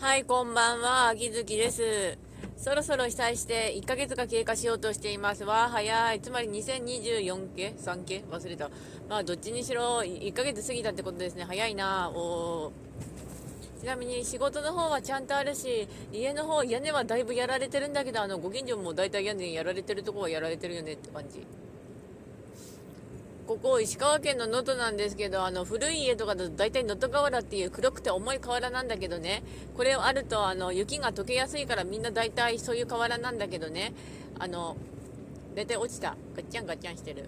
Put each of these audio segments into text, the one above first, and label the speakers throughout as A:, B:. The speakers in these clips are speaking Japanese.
A: はい、こんばんは、秋月です。そろそろ被災して1ヶ月が経過しようとしていますわ。早い。つまり2024系 ?3 系？忘れた。まあ、どっちにしろ1ヶ月過ぎたってことですね。早いな。おちなみに仕事の方はちゃんとあるし、家の方、屋根はだいぶやられてるんだけど、あの、ご近所も大体屋根やられてるとこはやられてるよねって感じ。ここ石川県の能登なんですけどあの古い家とかだと大体能登瓦っていう黒くて重い瓦なんだけどね。これあるとあの雪が溶けやすいからみんな大体そういう瓦なんだけどね。あの大体落ちた。ガッチャンガッチャンしてる。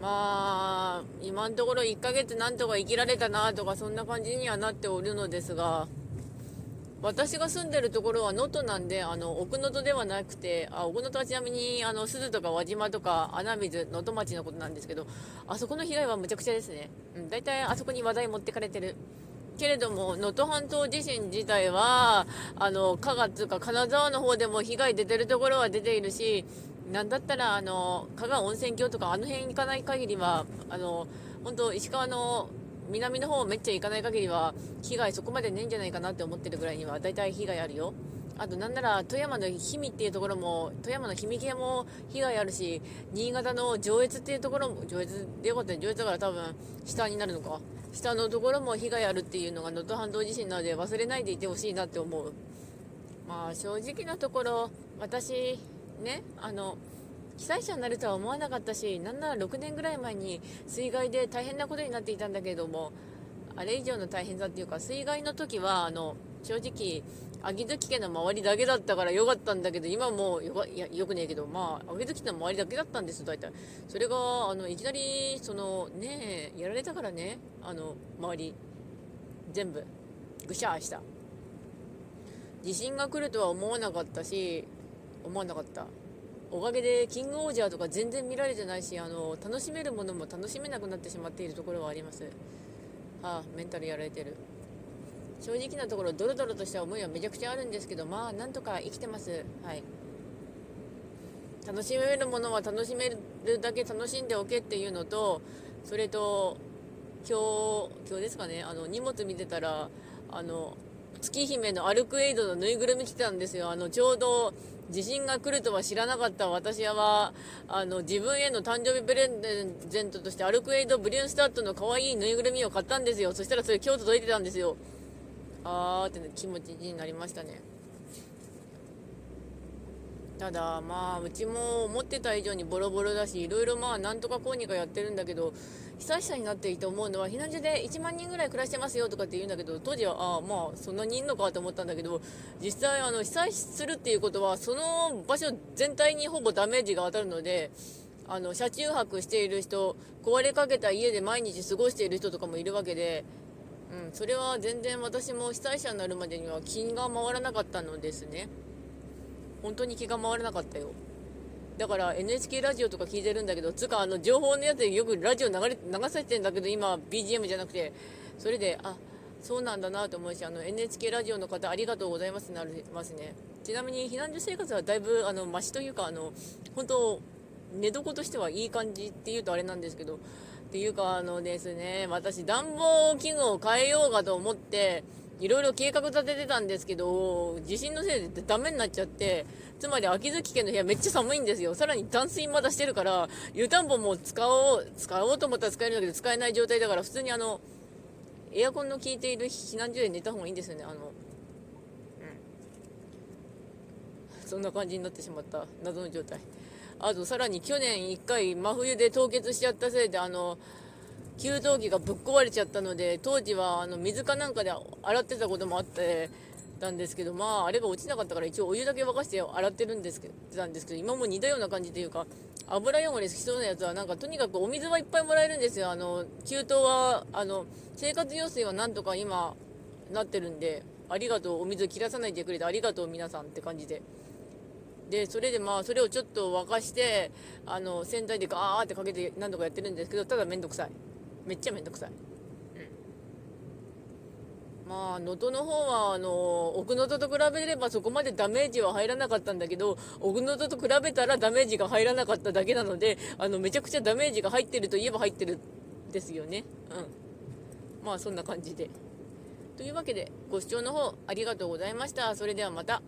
A: まあ今のところ1ヶ月なんとか生きられたなとかそんな感じにはなっておるのですが。私が住んでるところは能登なんで、あの、奥能登ではなくて、あ、奥能登はちなみに、あの、鈴とか輪島とか穴水、能登町のことなんですけど、あそこの被害はむちゃくちゃですね。うん、大体あそこに話題持ってかれてる。けれども、能登半島地震自体は、あの、加賀つか金沢の方でも被害出てるところは出ているし、なんだったら、あの、加賀温泉郷とかあの辺行かない限りは、あの、本当石川の南の方めっちゃ行かない限りは被害そこまでねえんじゃないかなって思ってるぐらいには大体被害あるよ。あとなんなら富山の氷見っていうところも富山の氷見系も被害あるし新潟の上越っていうところも上越でよかったね上越だから多分下になるのか。下のところも被害あるっていうのが能登半島地震なので忘れないでいてほしいなって思う。まあ正直なところ私ねあの被災者になるとは思わなかったし、なんなら6年ぐらい前に水害で大変なことになっていたんだけれども、あれ以上の大変さっていうか、水害の時は、あの、正直、秋月家の周りだけだったからよかったんだけど、今もよいやよくねえけど、まあ、秋月家の周りだけだったんです、大体。それが、あの、いきなり、その、ねやられたからね、あの、周り、全部、ぐしゃーした。地震が来るとは思わなかったし、思わなかった。おかげでキングオージャーとか全然見られてないしあの楽しめるものも楽しめなくなってしまっているところはあります。はあメンタルやられてる。正直なところドロドロとした思いはめちゃくちゃあるんですけどまあなんとか生きてます。はい。楽しめるものは楽しめるだけ楽しんでおけっていうのとそれと今日今日ですかねあの荷物見てたらあの月姫のアルクエイドのぬいぐるみ来てたんですよあのちょうど地震が来るとは知らなかった私は、あの、自分への誕生日プレゼントとして、アルクエイド・ブリュンスタットの可愛いぬいぐるみを買ったんですよ。そしたらそれ今日届いてたんですよ。あーって、ね、気持ちになりましたね。ただまあうちも思ってた以上にボロボロだしいろいろまあなんとかこうにかやってるんだけど被災者になっていて思うのは避難所で1万人ぐらい暮らしてますよとかって言うんだけど当時はああまあそんなにいんのかと思ったんだけど実際あの被災するっていうことはその場所全体にほぼダメージが当たるのであの車中泊している人壊れかけた家で毎日過ごしている人とかもいるわけで。うん、それは全然私も被災者になるまでには気が回らなかったのですね。本当に気が回らなかったよ。だから NHK ラジオとか聞いてるんだけどつかあの情報のやつでよくラジオ流れ流されてんだけど今 BGM じゃなくて。それであそうなんだなと思うしあの NHK ラジオの方ありがとうございますなりますね。ちなみに避難所生活はだいぶあのマシというかあの本当寝床としてはいい感じっていうとあれなんですけど。っていうかあのですね私暖房器具を変えようかと思っていろいろ計画立ててたんですけど、地震のせいでダメになっちゃって、つまり秋月家の部屋めっちゃ寒いんですよ。さらに断水まだしてるから、湯たんぽも使おう、使おうと思ったら使えるんだけど使えない状態だから、普通にあの、エアコンの効いている避難所で寝た方がいいんですよね。あの、うん。そんな感じになってしまった謎の状態。あと、さらに去年1回真冬で凍結しちゃったせいで、あの、給湯器がぶっ壊れちゃったので当時はあの水かなんかで洗ってたこともあってたんですけどまああれが落ちなかったから一応お湯だけ沸かして洗ってるんですけどたんですけど今も似たような感じというか油汚れ好きそうなやつはなんかとにかくお水はいっぱいもらえるんですよあの給湯はあの生活用水はなんとか今なってるんでありがとうお水切らさないでくれてありがとう皆さんって感じで。でそれでまあそれをちょっと沸かしてあの洗剤でガーってかけて何とかやってるんですけどただめんどくさいめっちゃめんどくさい。うん。まあ、能登の方は、あの、奥能登と比べればそこまでダメージは入らなかったんだけど、奥能登と比べたらダメージが入らなかっただけなので、あの、めちゃくちゃダメージが入ってるといえば入ってるですよね。うん。まあ、そんな感じで。というわけでご視聴の方ありがとうございましたそれではまた